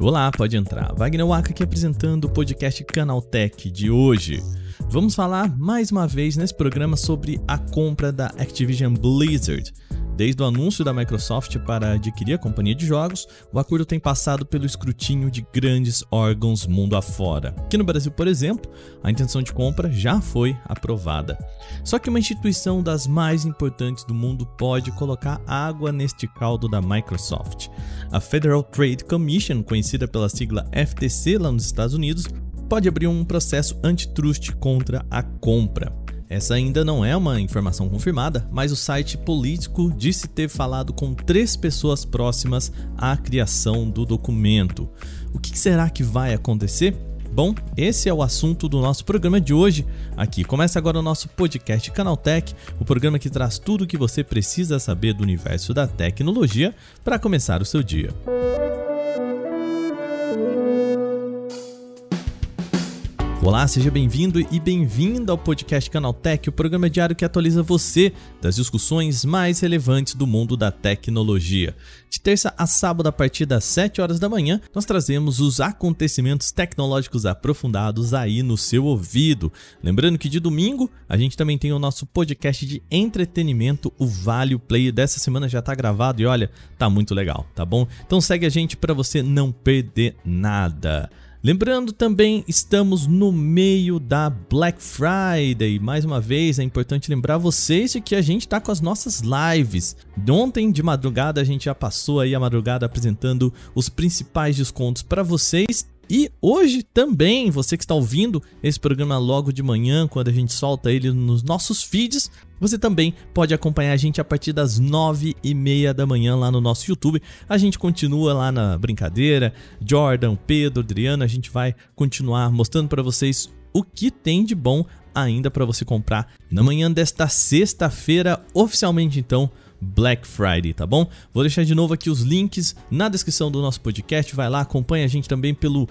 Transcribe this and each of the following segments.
Olá, pode entrar. Wagner Waka aqui apresentando o podcast Canaltech de hoje. Vamos falar mais uma vez nesse programa sobre a compra da Activision Blizzard. Desde o anúncio da Microsoft para adquirir a companhia de jogos, o acordo tem passado pelo escrutínio de grandes órgãos mundo afora. Aqui no Brasil, por exemplo, a intenção de compra já foi aprovada. Só que uma instituição das mais importantes do mundo pode colocar água neste caldo da Microsoft. A Federal Trade Commission, conhecida pela sigla FTC lá nos Estados Unidos, pode abrir um processo antitrust contra a compra. Essa ainda não é uma informação confirmada, mas o site político disse ter falado com três pessoas próximas à criação do documento. O que será que vai acontecer? Bom, esse é o assunto do nosso programa de hoje. Aqui começa agora o nosso podcast Canaltech, o programa que traz tudo o que você precisa saber do universo da tecnologia para começar o seu dia. Olá, seja bem-vindo e bem-vinda ao podcast Canaltech, o programa diário que atualiza você das discussões mais relevantes do mundo da tecnologia. De terça a sábado, a partir das 7 horas da manhã, nós trazemos os acontecimentos tecnológicos aprofundados aí no seu ouvido. Lembrando que de domingo a gente também tem o nosso podcast de entretenimento, o Vale Play. Dessa semana já tá gravado e olha, tá muito legal, tá bom? Então segue a gente para você não perder nada. Lembrando também, estamos no meio da Black Friday. Mais uma vez, é importante lembrar vocês de que a gente está com as nossas lives. Ontem de madrugada a gente já passou aí a madrugada apresentando os principais descontos para vocês e hoje também, você que está ouvindo esse programa logo de manhã, quando a gente solta ele nos nossos feeds, você também pode acompanhar a gente a partir das nove e meia da manhã lá no nosso YouTube. A gente continua lá na brincadeira. Jordan, Pedro, Adriana, a gente vai continuar mostrando para vocês o que tem de bom ainda para você comprar na manhã desta sexta-feira, oficialmente então Black Friday, tá bom? Vou deixar de novo aqui os links na descrição do nosso podcast. Vai lá, acompanha a gente também pelo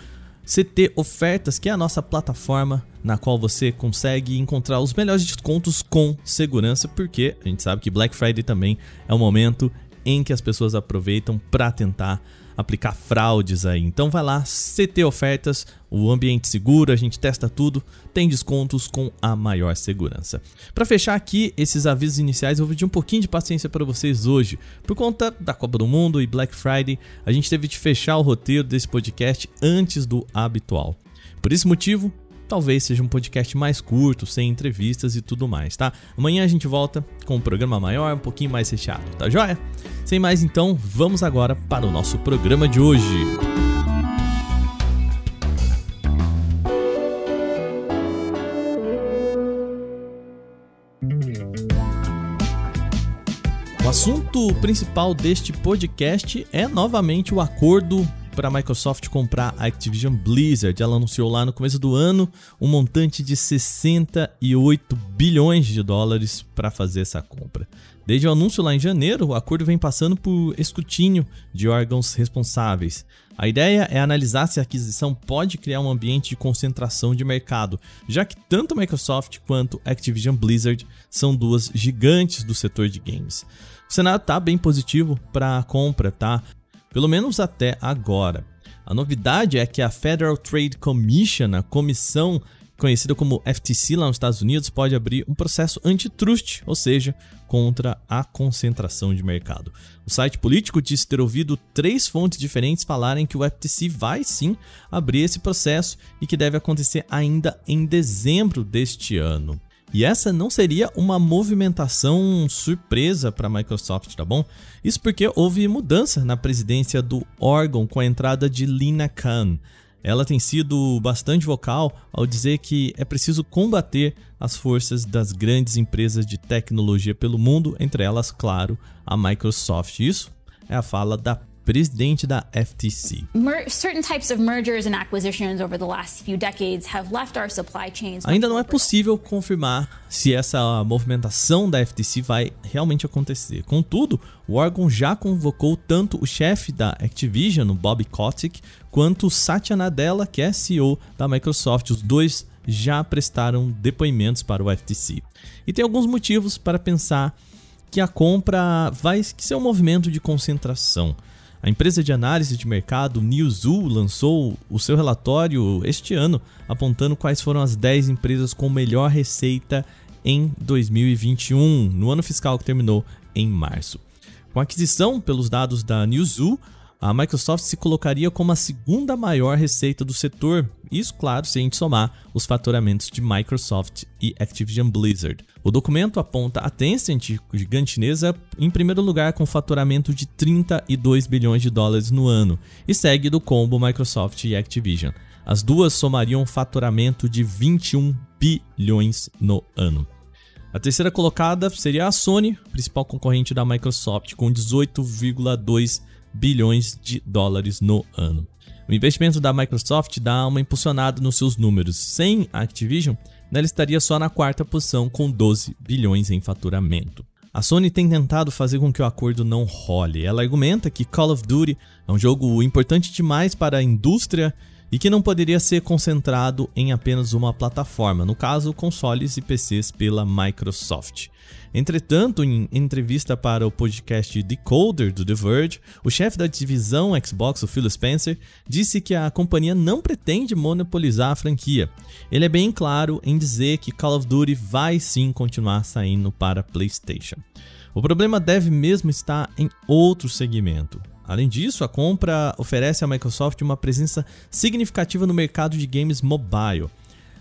CT Ofertas, que é a nossa plataforma na qual você consegue encontrar os melhores descontos com segurança, porque a gente sabe que Black Friday também é um momento em que as pessoas aproveitam para tentar aplicar fraudes aí. Então vai lá, CT Ofertas, o ambiente seguro, a gente testa tudo, tem descontos com a maior segurança. Para fechar aqui esses avisos iniciais, eu vou pedir um pouquinho de paciência para vocês hoje. Por conta da Copa do Mundo e Black Friday, a gente teve de fechar o roteiro desse podcast antes do habitual. Por esse motivo, talvez seja um podcast mais curto, sem entrevistas e tudo mais, tá? Amanhã a gente volta com um programa maior, um pouquinho mais recheado, tá joia? Sem mais então, vamos agora para o nosso programa de hoje. O assunto principal deste podcast é novamente o acordo para a Microsoft comprar a Activision Blizzard. Ela anunciou lá no começo do ano um montante de 68 bilhões de dólares para fazer essa compra. Desde o anúncio lá em janeiro, o acordo vem passando por escrutínio de órgãos responsáveis. A ideia é analisar se a aquisição pode criar um ambiente de concentração de mercado, já que tanto Microsoft quanto Activision Blizzard são duas gigantes do setor de games. O cenário está bem positivo para a compra, tá? Pelo menos até agora. A novidade é que a Federal Trade Commission, a comissão conhecida como FTC lá nos Estados Unidos, pode abrir um processo antitrust, ou seja, contra a concentração de mercado. O site político disse ter ouvido três fontes diferentes falarem que o FTC vai sim abrir esse processo e que deve acontecer ainda em dezembro deste ano. E essa não seria uma movimentação surpresa para a Microsoft, tá bom? Isso porque houve mudança na presidência do órgão com a entrada de Lina Khan. Ela tem sido bastante vocal ao dizer que é preciso combater as forças das grandes empresas de tecnologia pelo mundo, entre elas, claro, a Microsoft. Isso é a fala da presidente da FTC. Ainda não é possível confirmar se essa movimentação da FTC vai realmente acontecer. Contudo, o órgão já convocou tanto o chefe da Activision, o Bob Kotick, quanto Satya Nadella, que é CEO da Microsoft. Os dois já prestaram depoimentos para o FTC. E tem alguns motivos para pensar que a compra vai ser um movimento de concentração. A empresa de análise de mercado Newzoo lançou o seu relatório este ano, apontando quais foram as 10 empresas com melhor receita em 2021, no ano fiscal que terminou em março. Com a aquisição pelos dados da Newzoo, a Microsoft se colocaria como a segunda maior receita do setor. Isso, claro, se a gente somar os faturamentos de Microsoft e Activision Blizzard. O documento aponta a Tencent, gigante chinesa, em primeiro lugar com faturamento de 32 bilhões de dólares no ano, e segue do combo Microsoft e Activision. As duas somariam faturamento de 21 bilhões no ano. A terceira colocada seria a Sony, principal concorrente da Microsoft, com 18,2 bilhões de dólares no ano. O investimento da Microsoft dá uma impulsionada nos seus números. Sem a Activision, ela estaria só na quarta posição com 12 bilhões em faturamento. A Sony tem tentado fazer com que o acordo não role. Ela argumenta que Call of Duty é um jogo importante demais para a indústria e que não poderia ser concentrado em apenas uma plataforma, no caso, consoles e PCs pela Microsoft. Entretanto, em entrevista para o podcast Decoder do The Verge, o chefe da divisão Xbox, o Phil Spencer, disse que a companhia não pretende monopolizar a franquia. Ele é bem claro em dizer que Call of Duty vai sim continuar saindo para PlayStation. O problema deve mesmo estar em outro segmento. Além disso, a compra oferece à Microsoft uma presença significativa no mercado de games mobile.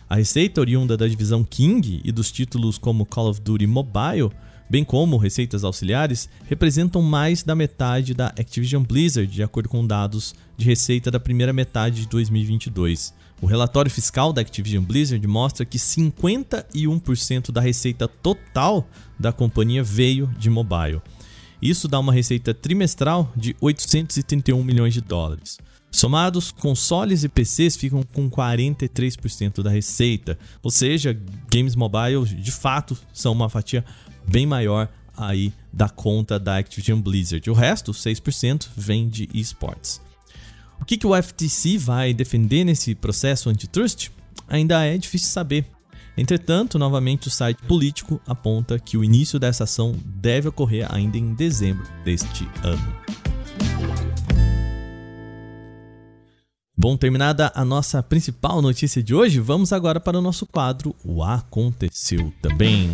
A receita oriunda da divisão King e dos títulos como Call of Duty Mobile, bem como receitas auxiliares, representam mais da metade da Activision Blizzard, de acordo com dados de receita da primeira metade de 2022. O relatório fiscal da Activision Blizzard mostra que 51% da receita total da companhia veio de mobile. Isso dá uma receita trimestral de 831 milhões de dólares. Somados, consoles e PCs ficam com 43% da receita, ou seja, games mobile de fato são uma fatia bem maior aí da conta da Activision Blizzard. O resto, 6%, vem de esportes. O que, que o FTC vai defender nesse processo antitrust? Ainda é difícil saber. Entretanto, novamente o site político aponta que o início dessa ação deve ocorrer ainda em dezembro deste ano. Bom, terminada a nossa principal notícia de hoje, vamos agora para o nosso quadro O Aconteceu Também.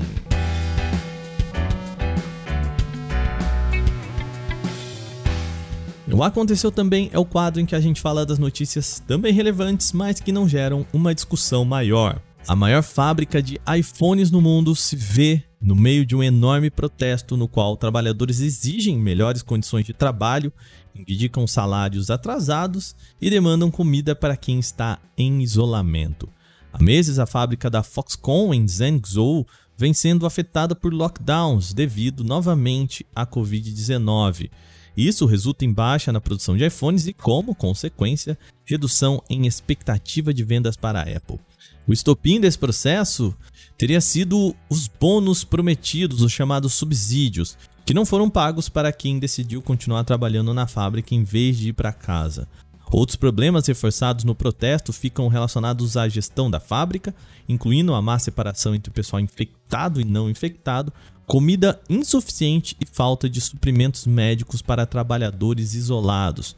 O Aconteceu Também é o quadro em que a gente fala das notícias também relevantes, mas que não geram uma discussão maior. A maior fábrica de iPhones no mundo se vê no meio de um enorme protesto no qual trabalhadores exigem melhores condições de trabalho, indicam salários atrasados e demandam comida para quem está em isolamento. Há meses, a fábrica da Foxconn em Zhengzhou vem sendo afetada por lockdowns devido novamente à Covid-19. Isso resulta em baixa na produção de iPhones e, como consequência, redução em expectativa de vendas para a Apple. O estopim desse processo teria sido os bônus prometidos, os chamados subsídios, que não foram pagos para quem decidiu continuar trabalhando na fábrica em vez de ir para casa. Outros problemas reforçados no protesto ficam relacionados à gestão da fábrica, incluindo a má separação entre o pessoal infectado e não infectado, comida insuficiente e falta de suprimentos médicos para trabalhadores isolados.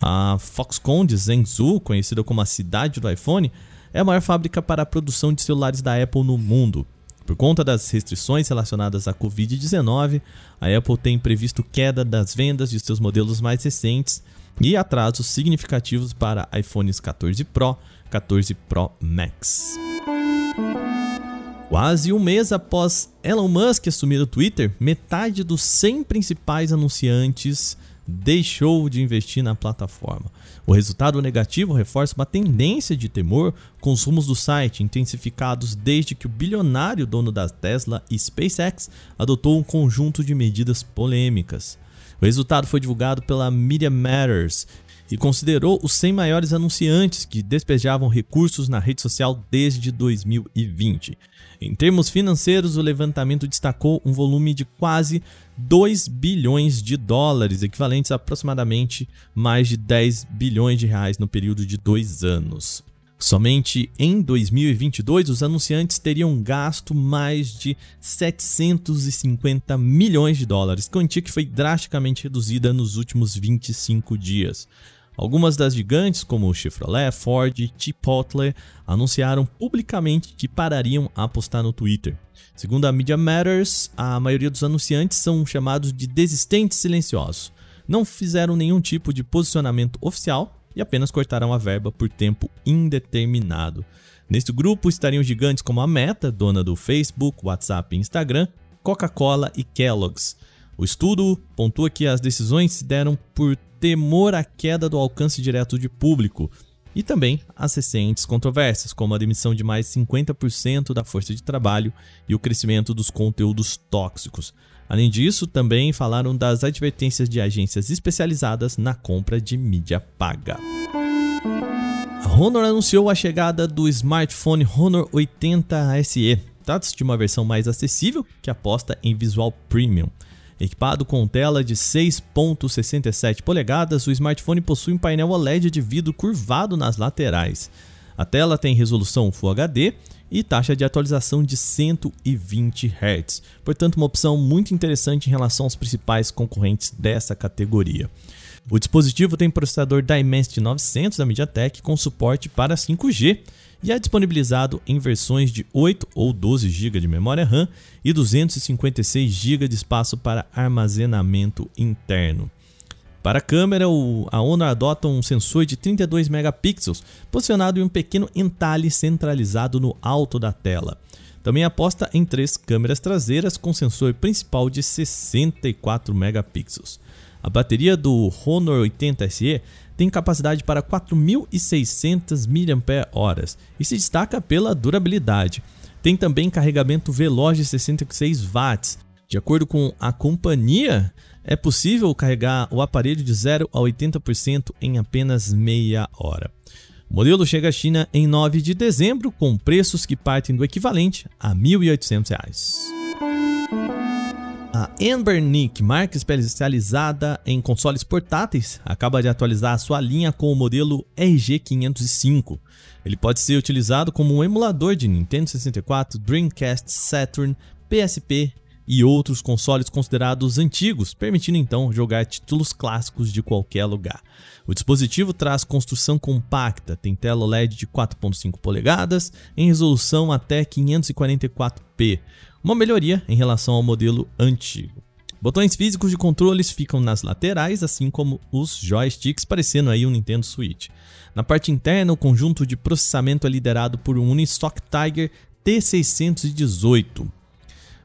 A Foxconn de Zhengzhou, conhecida como a cidade do iPhone, é a maior fábrica para a produção de celulares da Apple no mundo. Por conta das restrições relacionadas à Covid-19, a Apple tem previsto queda das vendas de seus modelos mais recentes e atrasos significativos para iPhones 14 Pro, 14 Pro Max. Quase um mês após Elon Musk assumir o Twitter, metade dos 100 principais anunciantes deixou de investir na plataforma. O resultado negativo reforça uma tendência de temor com os rumos do site intensificados desde que o bilionário dono da Tesla e SpaceX adotou um conjunto de medidas polêmicas. O resultado foi divulgado pela Media Matters e considerou os 100 maiores anunciantes que despejavam recursos na rede social desde 2020. Em termos financeiros, o levantamento destacou um volume de quase 2 bilhões de dólares, equivalentes a aproximadamente mais de 10 bilhões de reais no período de dois anos. Somente em 2022, os anunciantes teriam gasto mais de 750 milhões de dólares, quantia que foi drasticamente reduzida nos últimos 25 dias. Algumas das gigantes, como Chevrolet, Ford Chipotle, anunciaram publicamente que parariam a apostar no Twitter. Segundo a Media Matters, a maioria dos anunciantes são chamados de desistentes silenciosos. Não fizeram nenhum tipo de posicionamento oficial e apenas cortarão a verba por tempo indeterminado. Neste grupo estariam gigantes como a Meta, dona do Facebook, WhatsApp e Instagram, Coca-Cola e Kellogg's. O estudo pontua que as decisões se deram por temor à queda do alcance direto de público e também as recentes controvérsias, como a demissão de mais 50% da força de trabalho e o crescimento dos conteúdos tóxicos. Além disso, também falaram das advertências de agências especializadas na compra de mídia paga. A Honor anunciou a chegada do smartphone Honor 80 SE. Trata-se de uma versão mais acessível que aposta em visual premium. Equipado com tela de 6.67 polegadas, o smartphone possui um painel OLED de vidro curvado nas laterais. A tela tem resolução Full HD e taxa de atualização de 120 Hz. Portanto, uma opção muito interessante em relação aos principais concorrentes dessa categoria. O dispositivo tem processador Dimensity 900 da MediaTek com suporte para 5G e é disponibilizado em versões de 8 ou 12 GB de memória RAM e 256 GB de espaço para armazenamento interno. Para a câmera, a Honor adota um sensor de 32 megapixels, posicionado em um pequeno entalhe centralizado no alto da tela. Também aposta em três câmeras traseiras com sensor principal de 64 megapixels. A bateria do Honor 80 SE tem capacidade para 4.600 mAh e se destaca pela durabilidade. Tem também carregamento veloz de 66 watts. De acordo com a companhia, é possível carregar o aparelho de 0 a 80% em apenas meia hora. O modelo chega à China em 9 de dezembro, com preços que partem do equivalente a R$ 1.800. A Ambernic, marca especializada em consoles portáteis, acaba de atualizar sua linha com o modelo RG505. Ele pode ser utilizado como um emulador de Nintendo 64, Dreamcast, Saturn, PSP e outros consoles considerados antigos, permitindo então jogar títulos clássicos de qualquer lugar. O dispositivo traz construção compacta, tem tela OLED de 4.5 polegadas em resolução até 544p, uma melhoria em relação ao modelo antigo. Botões físicos de controles ficam nas laterais, assim como os joysticks, parecendo aí um Nintendo Switch. Na parte interna, o conjunto de processamento é liderado por um Unistock Tiger T618,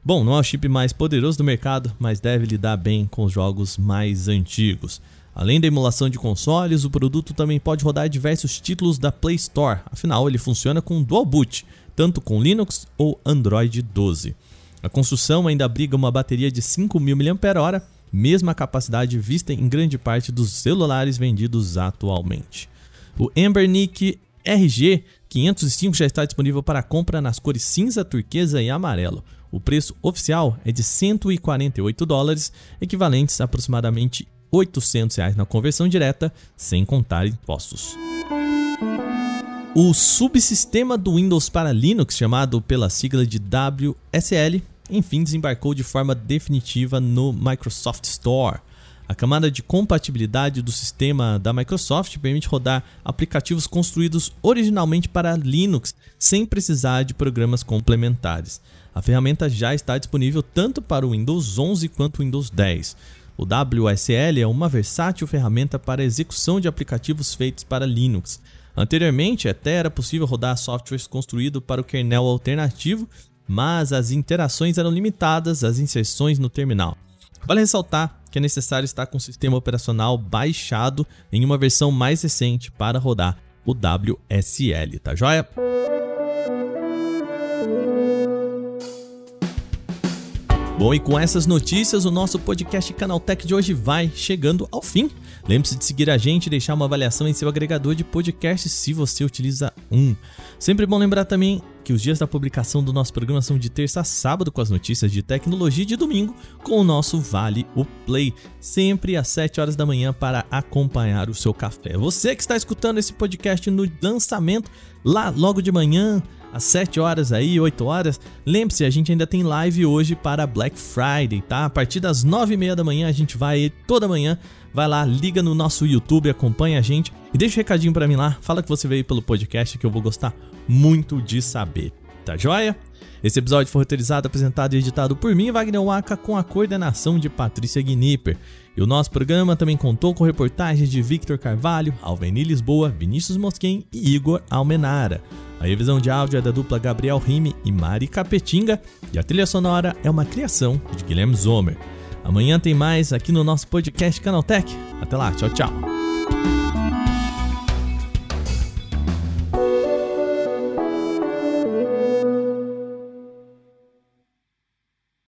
Bom, não é o chip mais poderoso do mercado, mas deve lidar bem com os jogos mais antigos. Além da emulação de consoles, o produto também pode rodar diversos títulos da Play Store, afinal ele funciona com dual boot, tanto com Linux ou Android 12. A construção ainda abriga uma bateria de 5.000 mAh, mesma capacidade vista em grande parte dos celulares vendidos atualmente. O Embernic RG 505 já está disponível para compra nas cores cinza, turquesa e amarelo. O preço oficial é de 148 dólares, equivalentes a aproximadamente 800 reais na conversão direta, sem contar impostos. O subsistema do Windows para Linux, chamado pela sigla de WSL, enfim desembarcou de forma definitiva no Microsoft Store. A camada de compatibilidade do sistema da Microsoft permite rodar aplicativos construídos originalmente para Linux sem precisar de programas complementares. A ferramenta já está disponível tanto para o Windows 11 quanto o Windows 10. O WSL é uma versátil ferramenta para execução de aplicativos feitos para Linux. Anteriormente, até era possível rodar softwares construídos para o kernel alternativo, mas as interações eram limitadas às inserções no terminal. Vale ressaltar que é necessário estar com o sistema operacional baixado em uma versão mais recente para rodar o WSL, tá joia? Bom, e com essas notícias, o nosso podcast Canaltech de hoje vai chegando ao fim. Lembre-se de seguir a gente e deixar uma avaliação em seu agregador de podcast se você utiliza um. Sempre bom lembrar também que os dias da publicação do nosso programa são de terça a sábado com as notícias de tecnologia e de domingo com o nosso Vale o Play, sempre às 7 horas da manhã para acompanhar o seu café. Você que está escutando esse podcast no lançamento lá logo de manhã, às 7 horas aí, 8 horas. Lembre-se, a gente ainda tem live hoje para Black Friday, tá? A partir das 9 e meia da manhã a gente vai toda manhã. Vai lá, liga no nosso YouTube, acompanha a gente e deixa um recadinho para mim lá. Fala que você veio pelo podcast que eu vou gostar muito de saber. Tá joia? Esse episódio foi roteirizado, apresentado e editado por mim, Wagner Waka, com a coordenação de Patrícia Gnipper. E o nosso programa também contou com reportagens de Victor Carvalho, Alveni Lisboa, Vinícius Mosquen e Igor Almenara. A revisão de áudio é da dupla Gabriel Rime e Mari Capetinga, e a trilha sonora é uma criação de Guilherme Zomer. Amanhã tem mais aqui no nosso podcast Canaltech. Até lá, tchau, tchau.